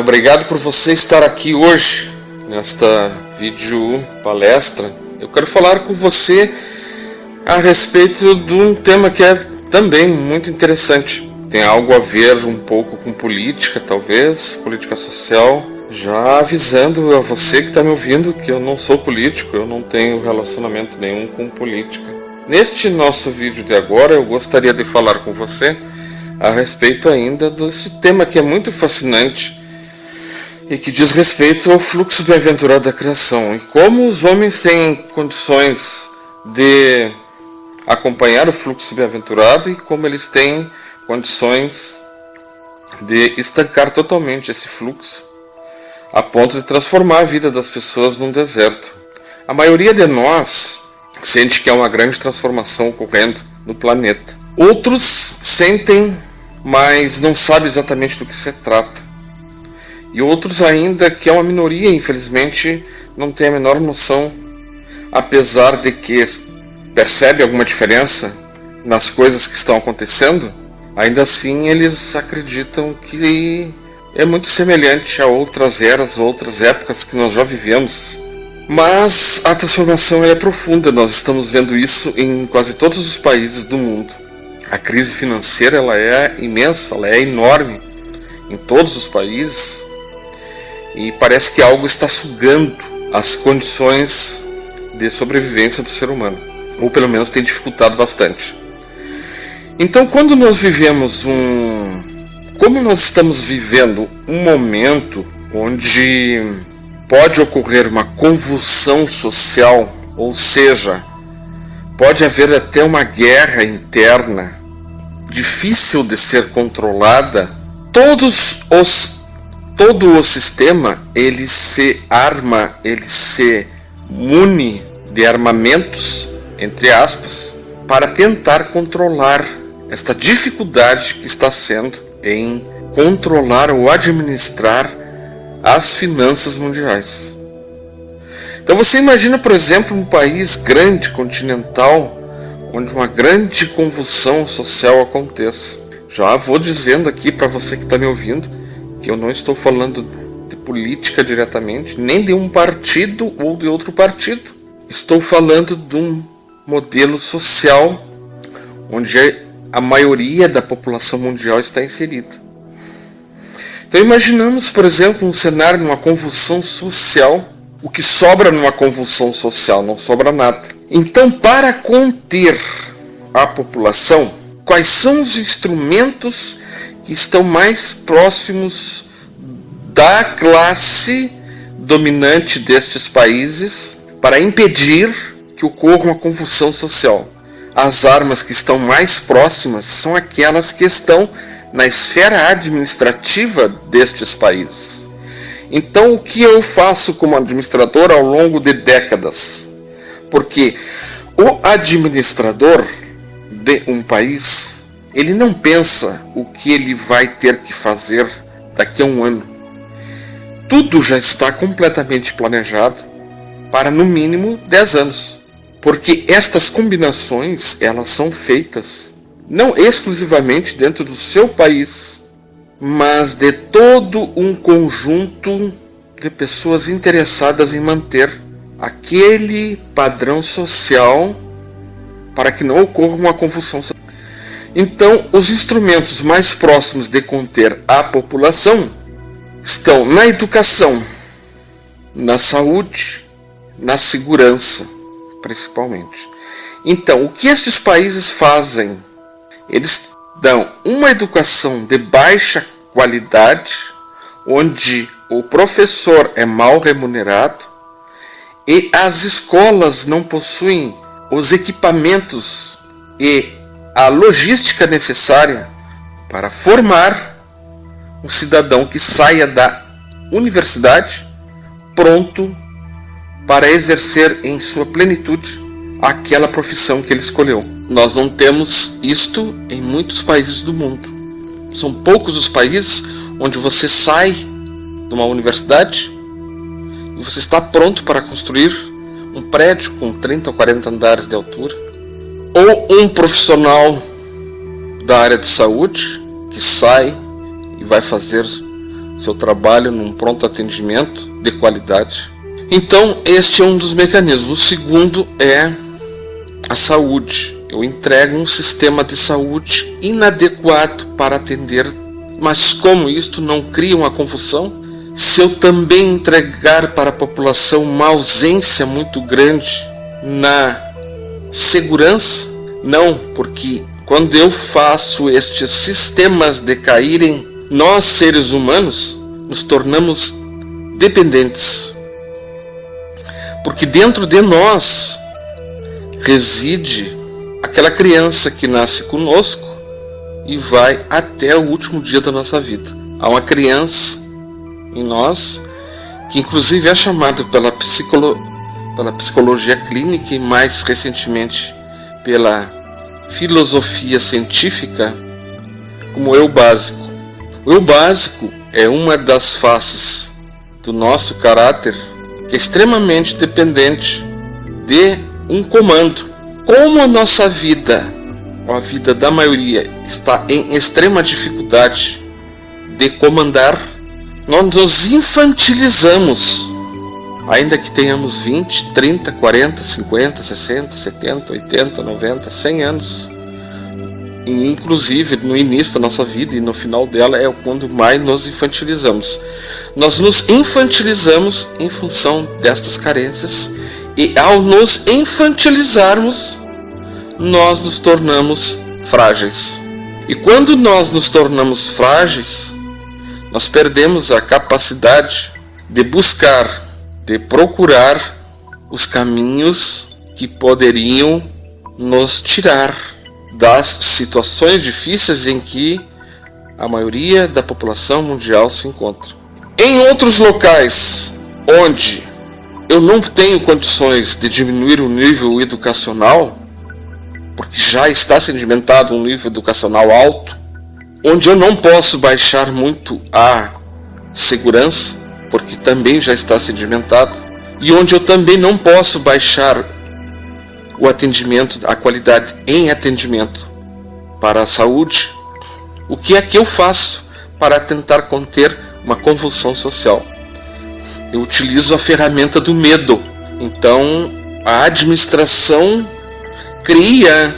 Obrigado por você estar aqui hoje nesta vídeo palestra. Eu quero falar com você a respeito de um tema que é também muito interessante. Tem algo a ver um pouco com política, talvez, política social. Já avisando a você que está me ouvindo que eu não sou político, eu não tenho relacionamento nenhum com política. Neste nosso vídeo de agora, eu gostaria de falar com você a respeito ainda desse tema que é muito fascinante e que diz respeito ao fluxo bem-aventurado da criação e como os homens têm condições de acompanhar o fluxo bem-aventurado e como eles têm condições de estancar totalmente esse fluxo a ponto de transformar a vida das pessoas num deserto. A maioria de nós sente que há uma grande transformação ocorrendo no planeta. Outros sentem mas não sabe exatamente do que se trata. E outros ainda, que é uma minoria, infelizmente, não tem a menor noção, apesar de que percebe alguma diferença nas coisas que estão acontecendo, ainda assim eles acreditam que é muito semelhante a outras eras, outras épocas que nós já vivemos. Mas a transformação é profunda, nós estamos vendo isso em quase todos os países do mundo. A crise financeira ela é imensa, ela é enorme em todos os países e parece que algo está sugando as condições de sobrevivência do ser humano, ou pelo menos tem dificultado bastante. Então, quando nós vivemos um. Como nós estamos vivendo um momento onde pode ocorrer uma convulsão social, ou seja, pode haver até uma guerra interna difícil de ser controlada, todos os todo o sistema ele se arma, ele se mune de armamentos entre aspas para tentar controlar esta dificuldade que está sendo em controlar ou administrar as finanças mundiais. Então você imagina, por exemplo, um país grande, continental, onde uma grande convulsão social aconteça. Já vou dizendo aqui para você que está me ouvindo eu não estou falando de política diretamente, nem de um partido ou de outro partido. Estou falando de um modelo social onde a maioria da população mundial está inserida. Então imaginamos, por exemplo, um cenário numa convulsão social o que sobra numa convulsão social? Não sobra nada. Então, para conter a população, quais são os instrumentos que estão mais próximos da classe dominante destes países para impedir que ocorra uma convulsão social? As armas que estão mais próximas são aquelas que estão na esfera administrativa destes países. Então, o que eu faço como administrador ao longo de décadas? Porque o administrador de um país, ele não pensa o que ele vai ter que fazer daqui a um ano. Tudo já está completamente planejado para no mínimo 10 anos. Porque estas combinações, elas são feitas não exclusivamente dentro do seu país, mas de todo um conjunto de pessoas interessadas em manter aquele padrão social para que não ocorra uma confusão. Então, os instrumentos mais próximos de conter a população estão na educação, na saúde, na segurança, principalmente. Então, o que estes países fazem? Eles dão uma educação de baixa qualidade, onde o professor é mal remunerado e as escolas não possuem os equipamentos e a logística necessária para formar um cidadão que saia da universidade pronto para exercer em sua plenitude aquela profissão que ele escolheu. Nós não temos isto em muitos países do mundo. São poucos os países onde você sai de uma universidade e você está pronto para construir um prédio com 30 ou 40 andares de altura, ou um profissional da área de saúde que sai e vai fazer seu trabalho num pronto atendimento de qualidade. Então, este é um dos mecanismos. O segundo é a saúde. Eu entrego um sistema de saúde inadequado para atender, mas como isto não cria uma confusão? Se eu também entregar para a população uma ausência muito grande na segurança, não, porque quando eu faço estes sistemas decaírem, nós seres humanos nos tornamos dependentes. Porque dentro de nós reside aquela criança que nasce conosco e vai até o último dia da nossa vida. Há uma criança em nós que inclusive é chamada pela, psicolo, pela psicologia clínica e mais recentemente pela filosofia científica como eu básico. O eu básico é uma das faces do nosso caráter que é extremamente dependente de um comando. Como a nossa vida, ou a vida da maioria, está em extrema dificuldade de comandar, nós nos infantilizamos. Ainda que tenhamos 20, 30, 40, 50, 60, 70, 80, 90, 100 anos. Inclusive no início da nossa vida e no final dela é quando mais nos infantilizamos. Nós nos infantilizamos em função destas carências e ao nos infantilizarmos, nós nos tornamos frágeis. E quando nós nos tornamos frágeis, nós perdemos a capacidade de buscar, de procurar os caminhos que poderiam nos tirar das situações difíceis em que a maioria da população mundial se encontra. Em outros locais onde eu não tenho condições de diminuir o nível educacional, porque já está sedimentado um nível educacional alto, onde eu não posso baixar muito a segurança, porque também já está sedimentado, e onde eu também não posso baixar o atendimento, a qualidade em atendimento para a saúde, o que é que eu faço para tentar conter uma convulsão social? eu utilizo a ferramenta do medo. Então, a administração cria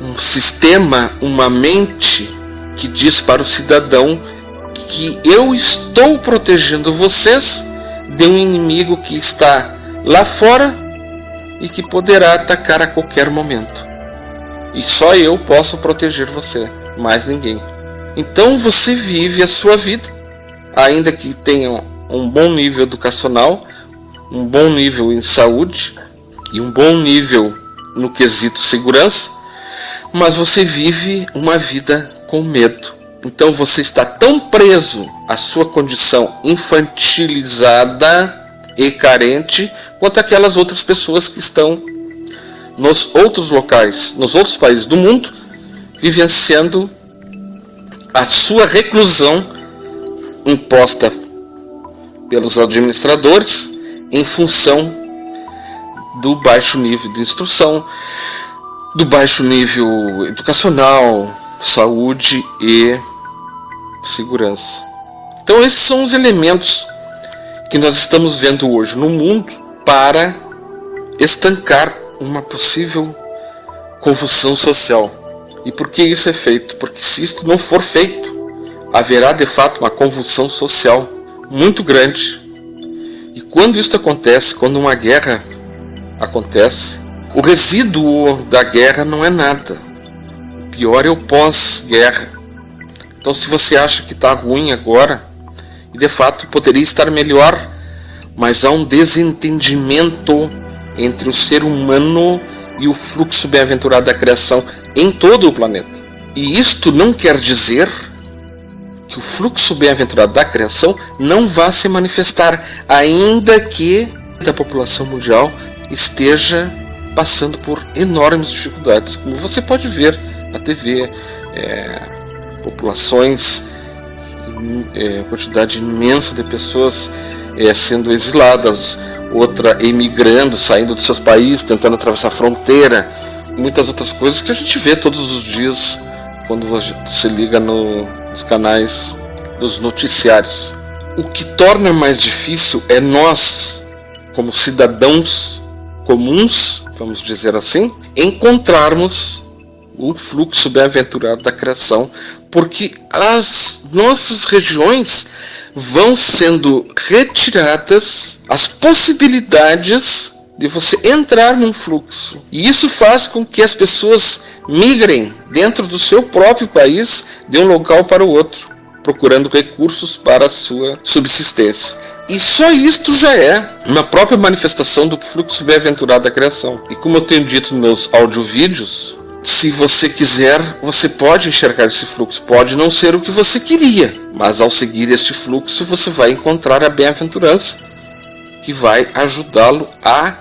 um sistema, uma mente que diz para o cidadão que eu estou protegendo vocês de um inimigo que está lá fora e que poderá atacar a qualquer momento. E só eu posso proteger você, mais ninguém. Então você vive a sua vida, ainda que tenha um bom nível educacional, um bom nível em saúde e um bom nível no quesito segurança, mas você vive uma vida com medo. Então você está tão preso à sua condição infantilizada e carente quanto aquelas outras pessoas que estão nos outros locais, nos outros países do mundo, vivenciando a sua reclusão imposta pelos administradores em função do baixo nível de instrução, do baixo nível educacional, saúde e segurança. Então, esses são os elementos que nós estamos vendo hoje no mundo para estancar uma possível convulsão social. E por que isso é feito? Porque se isto não for feito, haverá de fato uma convulsão social muito grande. E quando isso acontece, quando uma guerra acontece, o resíduo da guerra não é nada. O pior é o pós-guerra. Então, se você acha que está ruim agora, e de fato poderia estar melhor, mas há um desentendimento entre o ser humano e o fluxo bem-aventurado da criação em todo o planeta. E isto não quer dizer que o fluxo bem-aventurado da criação não vá se manifestar, ainda que a população mundial esteja passando por enormes dificuldades, como você pode ver na TV, é, populações, é, quantidade imensa de pessoas é, sendo exiladas, outra emigrando, saindo dos seus países, tentando atravessar a fronteira, muitas outras coisas que a gente vê todos os dias quando você liga no, nos canais dos noticiários. o que torna mais difícil é nós, como cidadãos comuns, vamos dizer assim, encontrarmos o fluxo bem-aventurado da criação, porque as nossas regiões vão sendo retiradas as possibilidades de você entrar num fluxo. E isso faz com que as pessoas migrem dentro do seu próprio país de um local para o outro, procurando recursos para a sua subsistência. E só isto já é uma própria manifestação do fluxo bem-aventurado da criação. E como eu tenho dito nos meus audiovídeos, se você quiser, você pode enxergar esse fluxo. Pode não ser o que você queria, mas ao seguir este fluxo, você vai encontrar a bem-aventurança que vai ajudá-lo a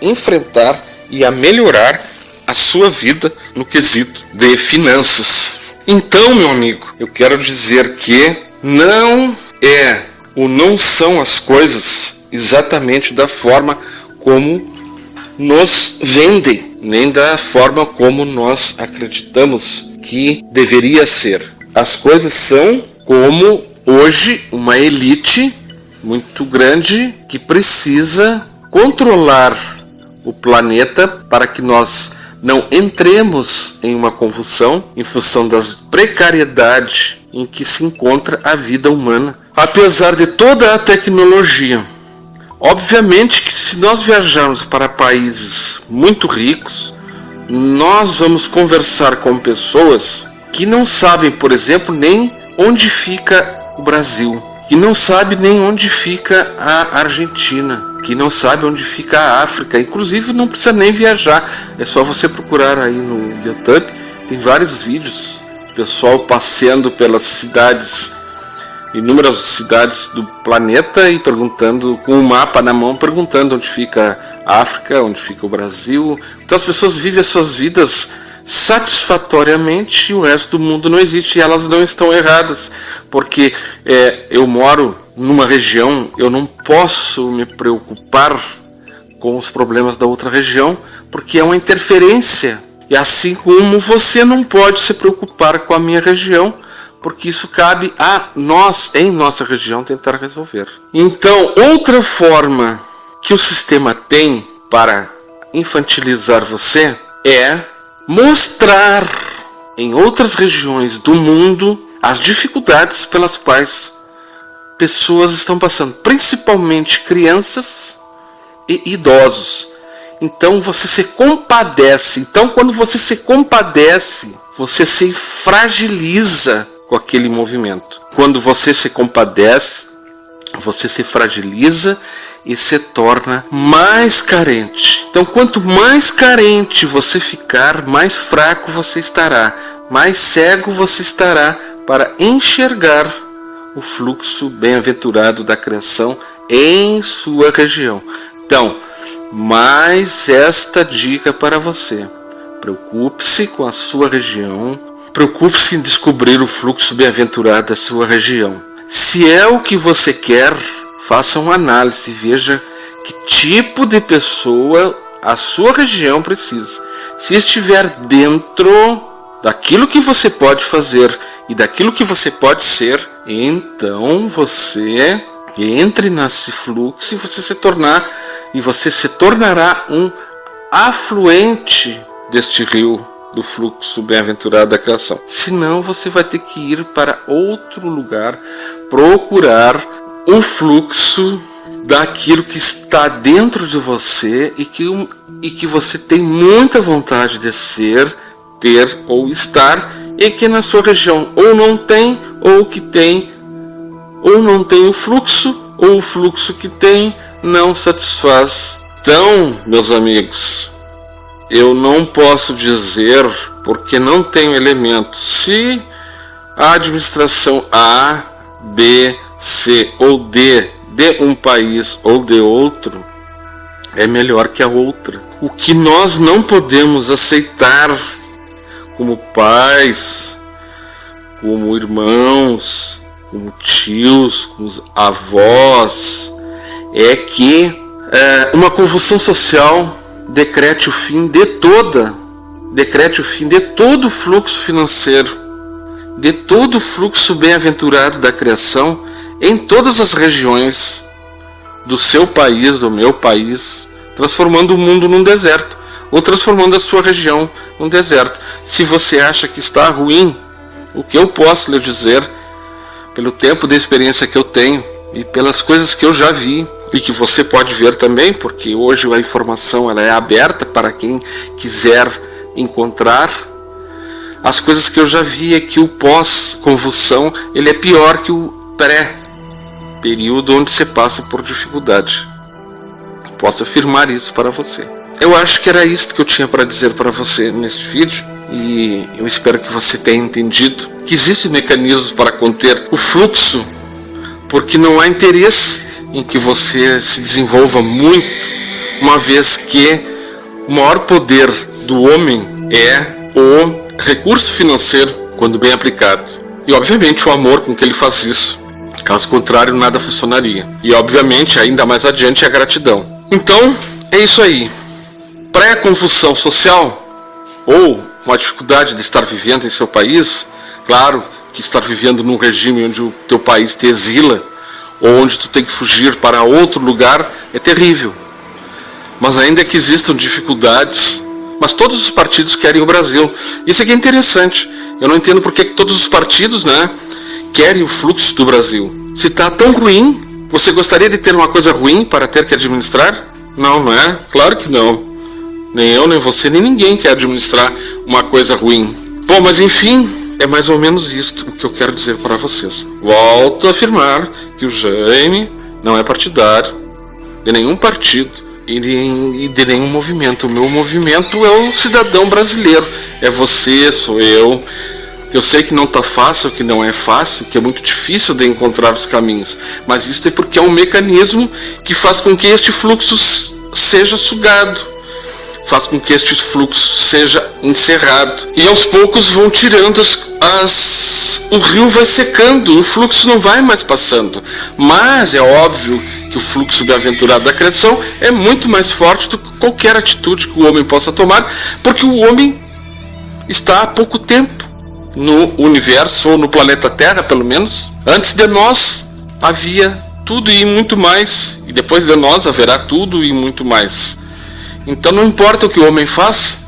enfrentar e a melhorar a sua vida no quesito de finanças. Então, meu amigo, eu quero dizer que não é ou não são as coisas exatamente da forma como nos vendem, nem da forma como nós acreditamos que deveria ser. As coisas são como hoje uma elite muito grande que precisa controlar o planeta para que nós não entremos em uma convulsão em função das precariedade em que se encontra a vida humana, apesar de toda a tecnologia. Obviamente que se nós viajarmos para países muito ricos, nós vamos conversar com pessoas que não sabem, por exemplo, nem onde fica o Brasil, que não sabe nem onde fica a Argentina, que não sabe onde fica a África. Inclusive não precisa nem viajar, é só você procurar aí no YouTube, tem vários vídeos, pessoal passeando pelas cidades inúmeras cidades do planeta e perguntando, com um mapa na mão, perguntando onde fica a África, onde fica o Brasil. Então as pessoas vivem as suas vidas satisfatoriamente e o resto do mundo não existe e elas não estão erradas, porque é, eu moro numa região, eu não posso me preocupar com os problemas da outra região, porque é uma interferência. E assim como você não pode se preocupar com a minha região, porque isso cabe a nós, em nossa região, tentar resolver. Então, outra forma que o sistema tem para infantilizar você é mostrar em outras regiões do mundo as dificuldades pelas quais pessoas estão passando, principalmente crianças e idosos. Então você se compadece. Então, quando você se compadece, você se fragiliza com aquele movimento. Quando você se compadece, você se fragiliza e se torna mais carente. Então, quanto mais carente você ficar, mais fraco você estará, mais cego você estará para enxergar o fluxo bem-aventurado da criação em sua região. Então, mais esta dica para você. Preocupe-se com a sua região, Preocupe-se em descobrir o fluxo bem-aventurado da sua região. Se é o que você quer, faça uma análise e veja que tipo de pessoa a sua região precisa. Se estiver dentro daquilo que você pode fazer e daquilo que você pode ser, então você entre nesse fluxo e você se tornar e você se tornará um afluente deste rio do fluxo bem-aventurado da criação. Senão você vai ter que ir para outro lugar procurar o fluxo daquilo que está dentro de você e que, e que você tem muita vontade de ser, ter ou estar e que na sua região ou não tem ou que tem ou não tem o fluxo ou o fluxo que tem não satisfaz. Então, meus amigos, eu não posso dizer, porque não tenho elementos, se a administração A, B, C ou D de um país ou de outro é melhor que a outra. O que nós não podemos aceitar como pais, como irmãos, como tios, como avós, é que é, uma convulsão social decrete o fim de toda, decrete o fim de todo o fluxo financeiro, de todo o fluxo bem-aventurado da criação em todas as regiões do seu país, do meu país, transformando o mundo num deserto ou transformando a sua região num deserto. Se você acha que está ruim, o que eu posso lhe dizer, pelo tempo de experiência que eu tenho e pelas coisas que eu já vi e que você pode ver também, porque hoje a informação ela é aberta para quem quiser encontrar. As coisas que eu já vi é que o pós-convulsão ele é pior que o pré período onde você passa por dificuldade. Posso afirmar isso para você. Eu acho que era isso que eu tinha para dizer para você neste vídeo e eu espero que você tenha entendido que existem mecanismos para conter o fluxo, porque não há interesse em que você se desenvolva muito, uma vez que o maior poder do homem é o recurso financeiro quando bem aplicado. E obviamente o amor com que ele faz isso. Caso contrário, nada funcionaria. E obviamente, ainda mais adiante, a gratidão. Então, é isso aí pré-confusão social ou uma dificuldade de estar vivendo em seu país, claro que estar vivendo num regime onde o teu país te exila ou onde tu tem que fugir para outro lugar é terrível. Mas ainda que existam dificuldades, mas todos os partidos querem o Brasil. Isso aqui é interessante. Eu não entendo por que todos os partidos, né, querem o fluxo do Brasil. Se está tão ruim, você gostaria de ter uma coisa ruim para ter que administrar? Não, não é? Claro que não. Nem eu, nem você, nem ninguém quer administrar uma coisa ruim. Bom, mas enfim, é mais ou menos isto o que eu quero dizer para vocês. Volto a afirmar que o Jaime não é partidário de nenhum partido e de, de nenhum movimento. O meu movimento é o cidadão brasileiro. É você, sou eu. Eu sei que não está fácil, que não é fácil, que é muito difícil de encontrar os caminhos, mas isso é porque é um mecanismo que faz com que este fluxo seja sugado faz com que este fluxo seja encerrado. E aos poucos vão tirando as, as, o rio vai secando, o fluxo não vai mais passando. Mas é óbvio que o fluxo da aventurada da criação é muito mais forte do que qualquer atitude que o homem possa tomar, porque o homem está há pouco tempo no universo ou no planeta Terra, pelo menos. Antes de nós havia tudo e muito mais, e depois de nós haverá tudo e muito mais. Então não importa o que o homem faz,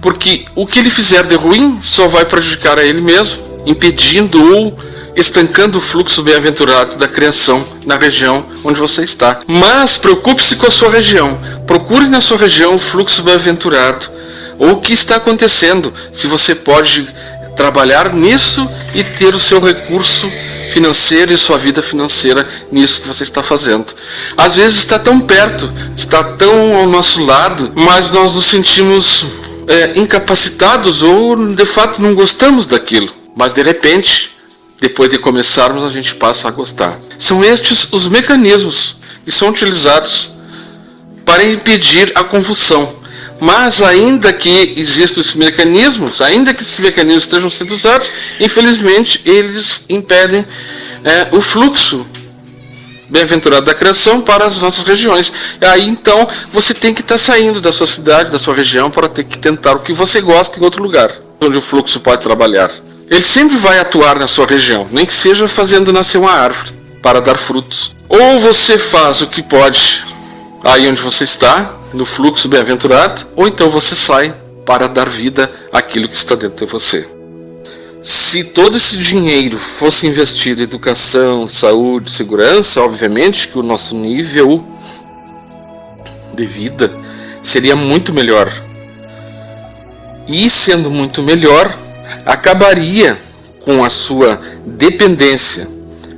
porque o que ele fizer de ruim só vai prejudicar a ele mesmo, impedindo ou estancando o fluxo bem-aventurado da criação na região onde você está. Mas preocupe-se com a sua região. Procure na sua região o fluxo bem-aventurado. Ou o que está acontecendo, se você pode trabalhar nisso e ter o seu recurso financeira e sua vida financeira nisso que você está fazendo. Às vezes está tão perto, está tão ao nosso lado, mas nós nos sentimos é, incapacitados ou de fato não gostamos daquilo. Mas de repente, depois de começarmos, a gente passa a gostar. São estes os mecanismos que são utilizados para impedir a convulsão. Mas ainda que existam esses mecanismos, ainda que esses mecanismos estejam sendo usados, infelizmente eles impedem é, o fluxo bem-aventurado da criação para as nossas regiões. Aí então você tem que estar tá saindo da sua cidade, da sua região, para ter que tentar o que você gosta em outro lugar, onde o fluxo pode trabalhar. Ele sempre vai atuar na sua região, nem que seja fazendo nascer uma árvore para dar frutos. Ou você faz o que pode aí onde você está, no fluxo bem-aventurado, ou então você sai para dar vida àquilo que está dentro de você. Se todo esse dinheiro fosse investido em educação, saúde, segurança, obviamente que o nosso nível de vida seria muito melhor. E sendo muito melhor, acabaria com a sua dependência,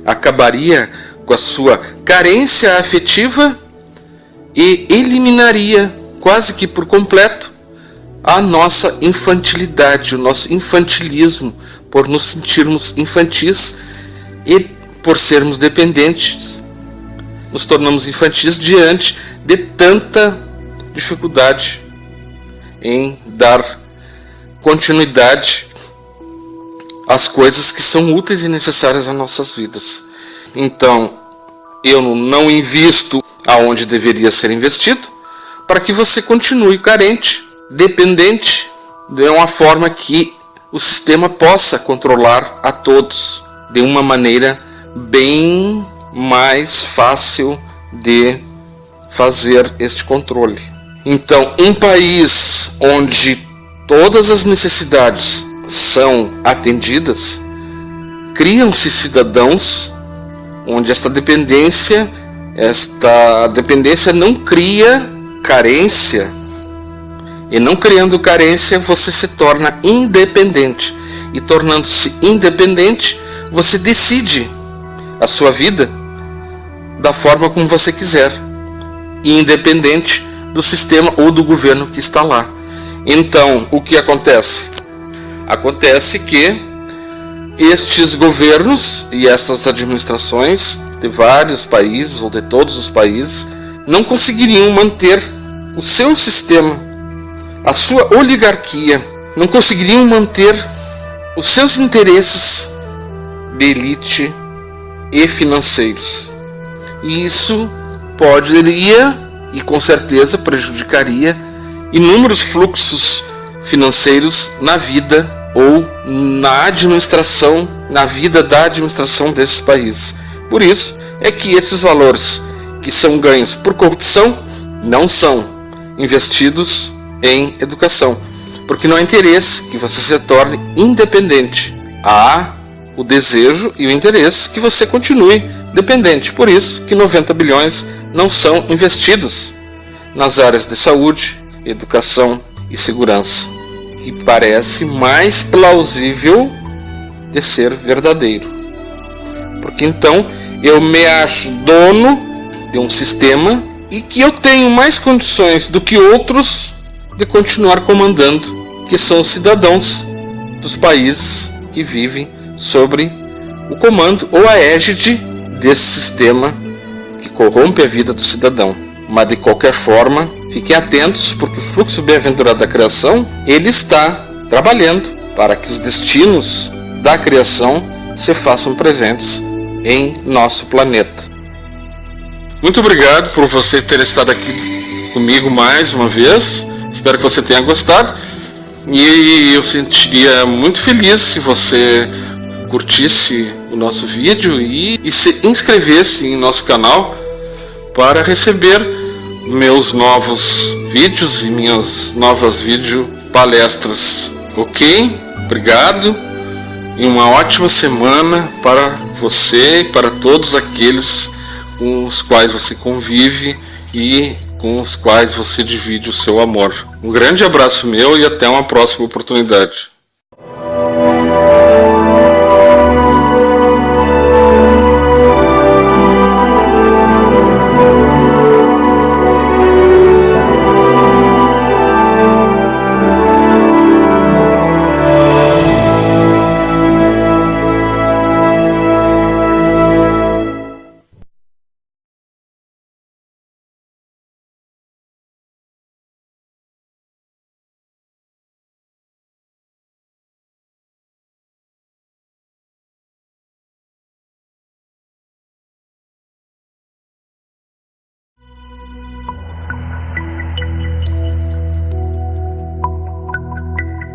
acabaria com a sua carência afetiva e eliminaria quase que por completo a nossa infantilidade, o nosso infantilismo, por nos sentirmos infantis e por sermos dependentes, nos tornamos infantis diante de tanta dificuldade em dar continuidade às coisas que são úteis e necessárias às nossas vidas. Então, eu não invisto aonde deveria ser investido, para que você continue carente, dependente, de uma forma que o sistema possa controlar a todos de uma maneira bem mais fácil de fazer este controle. Então, um país onde todas as necessidades são atendidas, criam-se cidadãos onde esta dependência, esta dependência não cria carência. E não criando carência, você se torna independente. E tornando-se independente, você decide a sua vida da forma como você quiser, independente do sistema ou do governo que está lá. Então, o que acontece? Acontece que estes governos e estas administrações de vários países ou de todos os países não conseguiriam manter o seu sistema, a sua oligarquia, não conseguiriam manter os seus interesses de elite e financeiros. E isso poderia e com certeza prejudicaria inúmeros fluxos financeiros na vida ou na administração, na vida da administração desses países. Por isso é que esses valores que são ganhos por corrupção não são investidos em educação, porque não há interesse que você se torne independente. Há o desejo e o interesse que você continue dependente. Por isso que 90 bilhões não são investidos nas áreas de saúde, educação e segurança que parece mais plausível de ser verdadeiro. Porque então eu me acho dono de um sistema e que eu tenho mais condições do que outros de continuar comandando, que são os cidadãos dos países que vivem sobre o comando ou a égide desse sistema que corrompe a vida do cidadão. Mas de qualquer forma, Fiquem atentos, porque o fluxo bem-aventurado da criação, ele está trabalhando para que os destinos da criação se façam presentes em nosso planeta. Muito obrigado por você ter estado aqui comigo mais uma vez. Espero que você tenha gostado. E eu sentiria muito feliz se você curtisse o nosso vídeo e, e se inscrevesse em nosso canal para receber meus novos vídeos e minhas novas vídeo palestras. Ok? Obrigado e uma ótima semana para você e para todos aqueles com os quais você convive e com os quais você divide o seu amor. Um grande abraço meu e até uma próxima oportunidade.